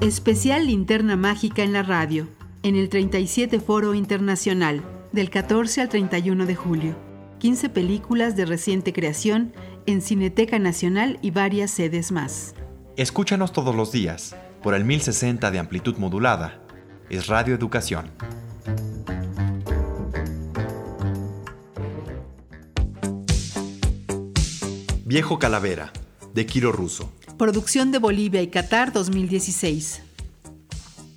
Especial Linterna Mágica en la radio, en el 37 Foro Internacional, del 14 al 31 de julio. 15 películas de reciente creación en Cineteca Nacional y varias sedes más. Escúchanos todos los días por el 1060 de amplitud modulada. Es Radio Educación. Viejo Calavera, de Quiro Russo. Producción de Bolivia y Qatar 2016.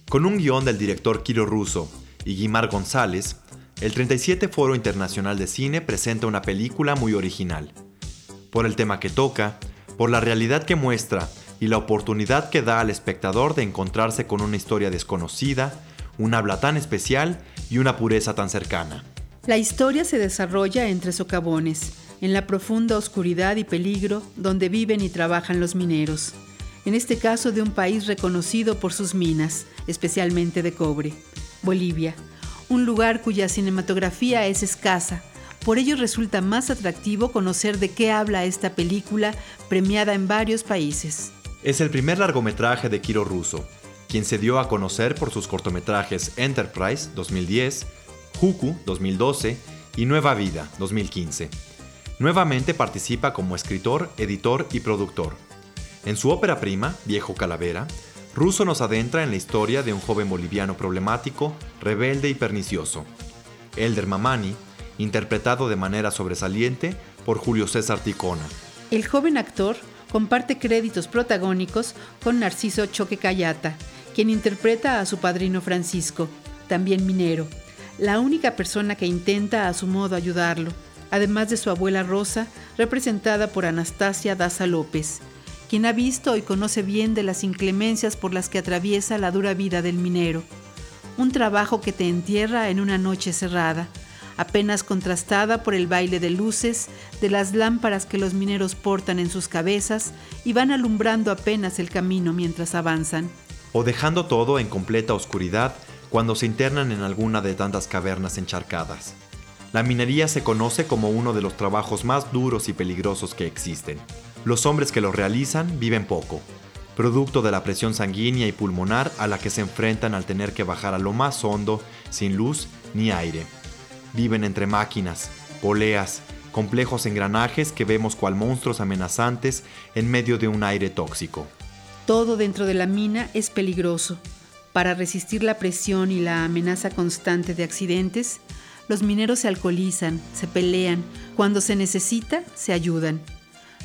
Con un guion del director Quiro Russo y Guimar González, el 37 Foro Internacional de Cine presenta una película muy original. Por el tema que toca, por la realidad que muestra y la oportunidad que da al espectador de encontrarse con una historia desconocida, un habla tan especial y una pureza tan cercana. La historia se desarrolla entre socavones, en la profunda oscuridad y peligro donde viven y trabajan los mineros, en este caso de un país reconocido por sus minas, especialmente de cobre, Bolivia, un lugar cuya cinematografía es escasa. Por ello resulta más atractivo conocer de qué habla esta película premiada en varios países. Es el primer largometraje de Kiro Russo, quien se dio a conocer por sus cortometrajes Enterprise 2010, Huku 2012 y Nueva Vida 2015. Nuevamente participa como escritor, editor y productor. En su ópera prima, Viejo Calavera, Russo nos adentra en la historia de un joven boliviano problemático, rebelde y pernicioso. Elder Mamani, interpretado de manera sobresaliente por Julio César Ticona. El joven actor comparte créditos protagónicos con Narciso Choque Cayata, quien interpreta a su padrino Francisco, también minero, la única persona que intenta a su modo ayudarlo además de su abuela Rosa, representada por Anastasia Daza López, quien ha visto y conoce bien de las inclemencias por las que atraviesa la dura vida del minero. Un trabajo que te entierra en una noche cerrada, apenas contrastada por el baile de luces de las lámparas que los mineros portan en sus cabezas y van alumbrando apenas el camino mientras avanzan. O dejando todo en completa oscuridad cuando se internan en alguna de tantas cavernas encharcadas. La minería se conoce como uno de los trabajos más duros y peligrosos que existen. Los hombres que lo realizan viven poco, producto de la presión sanguínea y pulmonar a la que se enfrentan al tener que bajar a lo más hondo, sin luz ni aire. Viven entre máquinas, poleas, complejos engranajes que vemos cual monstruos amenazantes en medio de un aire tóxico. Todo dentro de la mina es peligroso. Para resistir la presión y la amenaza constante de accidentes, los mineros se alcoholizan, se pelean, cuando se necesita, se ayudan.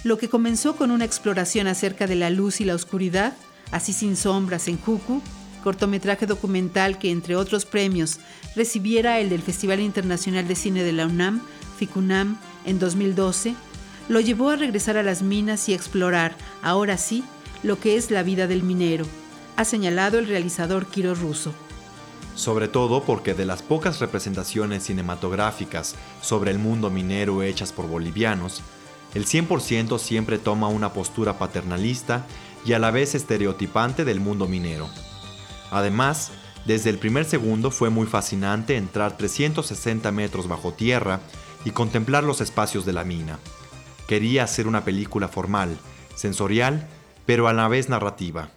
Lo que comenzó con una exploración acerca de la luz y la oscuridad, así sin sombras en Juku, cortometraje documental que entre otros premios recibiera el del Festival Internacional de Cine de la UNAM, FICUNAM, en 2012, lo llevó a regresar a las minas y explorar, ahora sí, lo que es la vida del minero, ha señalado el realizador Kiro Russo sobre todo porque de las pocas representaciones cinematográficas sobre el mundo minero hechas por bolivianos, el 100% siempre toma una postura paternalista y a la vez estereotipante del mundo minero. Además, desde el primer segundo fue muy fascinante entrar 360 metros bajo tierra y contemplar los espacios de la mina. Quería hacer una película formal, sensorial, pero a la vez narrativa.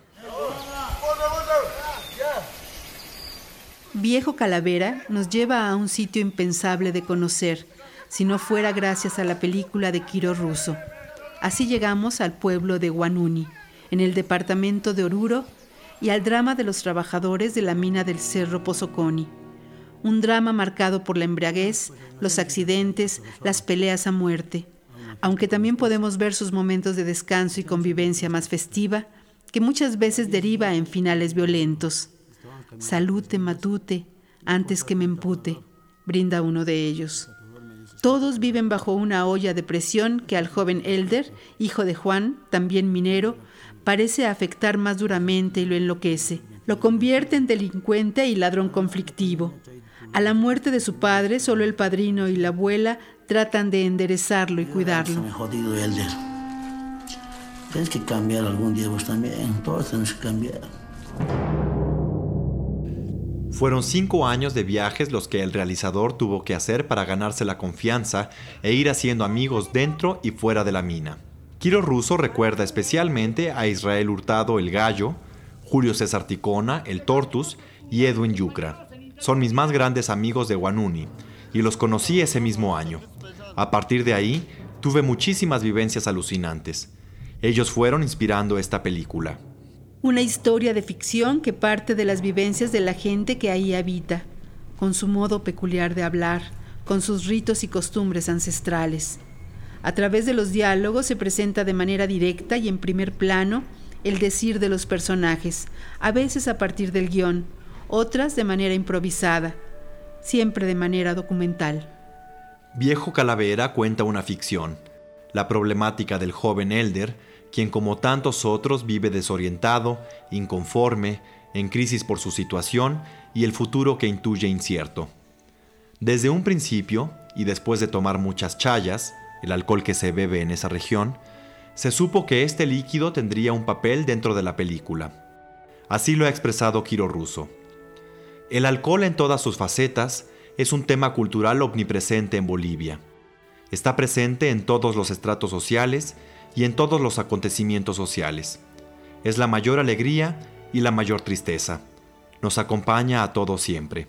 Viejo Calavera nos lleva a un sitio impensable de conocer, si no fuera gracias a la película de Quiro Russo. Así llegamos al pueblo de Guanuni, en el departamento de Oruro, y al drama de los trabajadores de la mina del Cerro Pozoconi. Un drama marcado por la embriaguez, los accidentes, las peleas a muerte, aunque también podemos ver sus momentos de descanso y convivencia más festiva, que muchas veces deriva en finales violentos. Salute matute, antes que me empute, brinda uno de ellos. Todos viven bajo una olla de presión que al joven Elder, hijo de Juan, también minero, parece afectar más duramente y lo enloquece. Lo convierte en delincuente y ladrón conflictivo. A la muerte de su padre, solo el padrino y la abuela tratan de enderezarlo y cuidarlo. jodido, Elder. Tienes que cambiar algún día vos también. Todos tenemos que cambiar. Fueron cinco años de viajes los que el realizador tuvo que hacer para ganarse la confianza e ir haciendo amigos dentro y fuera de la mina. Kiro Russo recuerda especialmente a Israel Hurtado el Gallo, Julio César Ticona, el Tortus y Edwin Yucra. Son mis más grandes amigos de Guanuni y los conocí ese mismo año. A partir de ahí, tuve muchísimas vivencias alucinantes. Ellos fueron inspirando esta película. Una historia de ficción que parte de las vivencias de la gente que ahí habita, con su modo peculiar de hablar, con sus ritos y costumbres ancestrales. A través de los diálogos se presenta de manera directa y en primer plano el decir de los personajes, a veces a partir del guion, otras de manera improvisada, siempre de manera documental. Viejo Calavera cuenta una ficción, la problemática del joven Elder, quien como tantos otros vive desorientado, inconforme, en crisis por su situación y el futuro que intuye incierto. Desde un principio, y después de tomar muchas chayas, el alcohol que se bebe en esa región, se supo que este líquido tendría un papel dentro de la película. Así lo ha expresado Quiro Russo. El alcohol en todas sus facetas es un tema cultural omnipresente en Bolivia. Está presente en todos los estratos sociales y en todos los acontecimientos sociales. Es la mayor alegría y la mayor tristeza. Nos acompaña a todos siempre.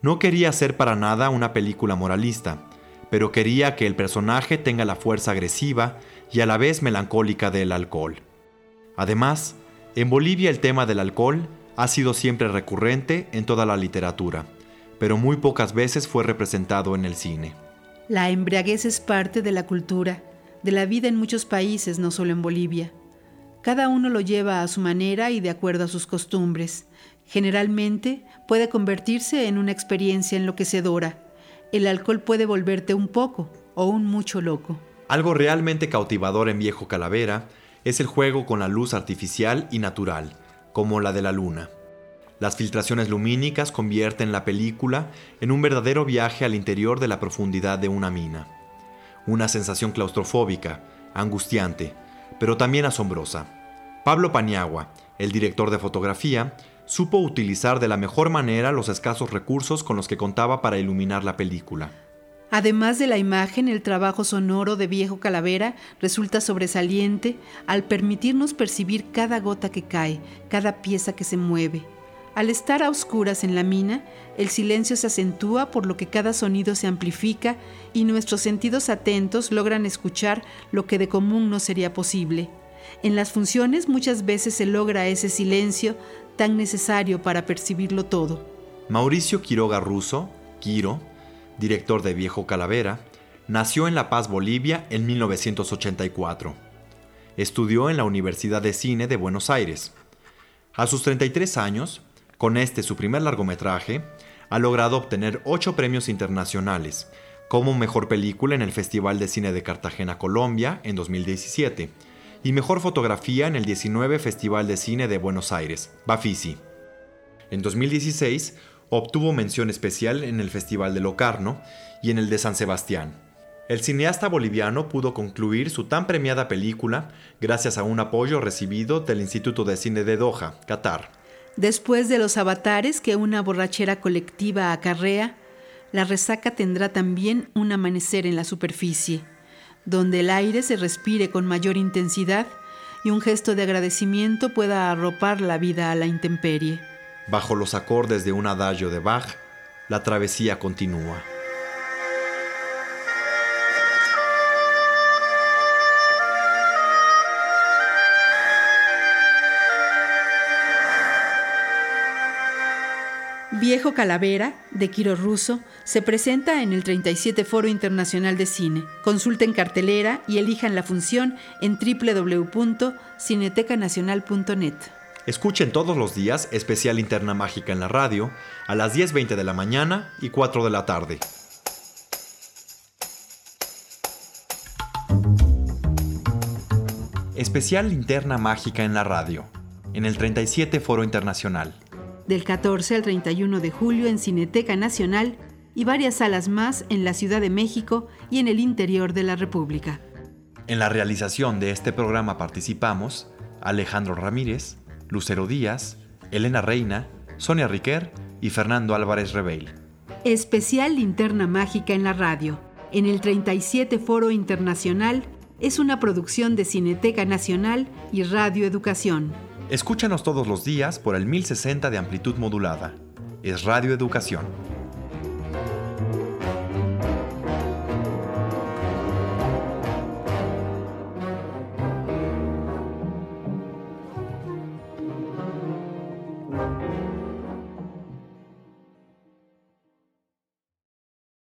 No quería ser para nada una película moralista, pero quería que el personaje tenga la fuerza agresiva y a la vez melancólica del alcohol. Además, en Bolivia el tema del alcohol ha sido siempre recurrente en toda la literatura, pero muy pocas veces fue representado en el cine. La embriaguez es parte de la cultura, de la vida en muchos países, no solo en Bolivia. Cada uno lo lleva a su manera y de acuerdo a sus costumbres. Generalmente puede convertirse en una experiencia enloquecedora. El alcohol puede volverte un poco o un mucho loco. Algo realmente cautivador en Viejo Calavera es el juego con la luz artificial y natural, como la de la luna. Las filtraciones lumínicas convierten la película en un verdadero viaje al interior de la profundidad de una mina. Una sensación claustrofóbica, angustiante, pero también asombrosa. Pablo Paniagua, el director de fotografía, supo utilizar de la mejor manera los escasos recursos con los que contaba para iluminar la película. Además de la imagen, el trabajo sonoro de Viejo Calavera resulta sobresaliente al permitirnos percibir cada gota que cae, cada pieza que se mueve. Al estar a oscuras en la mina, el silencio se acentúa por lo que cada sonido se amplifica y nuestros sentidos atentos logran escuchar lo que de común no sería posible. En las funciones muchas veces se logra ese silencio tan necesario para percibirlo todo. Mauricio Quiroga Russo, Quiro, director de Viejo Calavera, nació en La Paz, Bolivia, en 1984. Estudió en la Universidad de Cine de Buenos Aires. A sus 33 años, con este su primer largometraje, ha logrado obtener 8 premios internacionales, como Mejor Película en el Festival de Cine de Cartagena, Colombia, en 2017, y Mejor Fotografía en el 19 Festival de Cine de Buenos Aires, Bafisi. En 2016 Obtuvo mención especial en el Festival de Locarno y en el de San Sebastián. El cineasta boliviano pudo concluir su tan premiada película gracias a un apoyo recibido del Instituto de Cine de Doha, Qatar. Después de los avatares que una borrachera colectiva acarrea, la resaca tendrá también un amanecer en la superficie, donde el aire se respire con mayor intensidad y un gesto de agradecimiento pueda arropar la vida a la intemperie. Bajo los acordes de un adagio de Bach, la travesía continúa. Viejo Calavera, de Quiro Russo, se presenta en el 37 Foro Internacional de Cine. Consulten cartelera y elijan la función en www.cinetecanacional.net. Escuchen todos los días especial Interna Mágica en la radio a las 10.20 de la mañana y 4 de la tarde. Especial Linterna Mágica en la radio, en el 37 Foro Internacional. Del 14 al 31 de julio en Cineteca Nacional y varias salas más en la Ciudad de México y en el interior de la República. En la realización de este programa participamos Alejandro Ramírez, Lucero Díaz, Elena Reina, Sonia Riquer y Fernando Álvarez Rebeil. Especial Linterna Mágica en la radio, en el 37 Foro Internacional, es una producción de Cineteca Nacional y Radio Educación. Escúchanos todos los días por el 1060 de amplitud modulada. Es Radio Educación.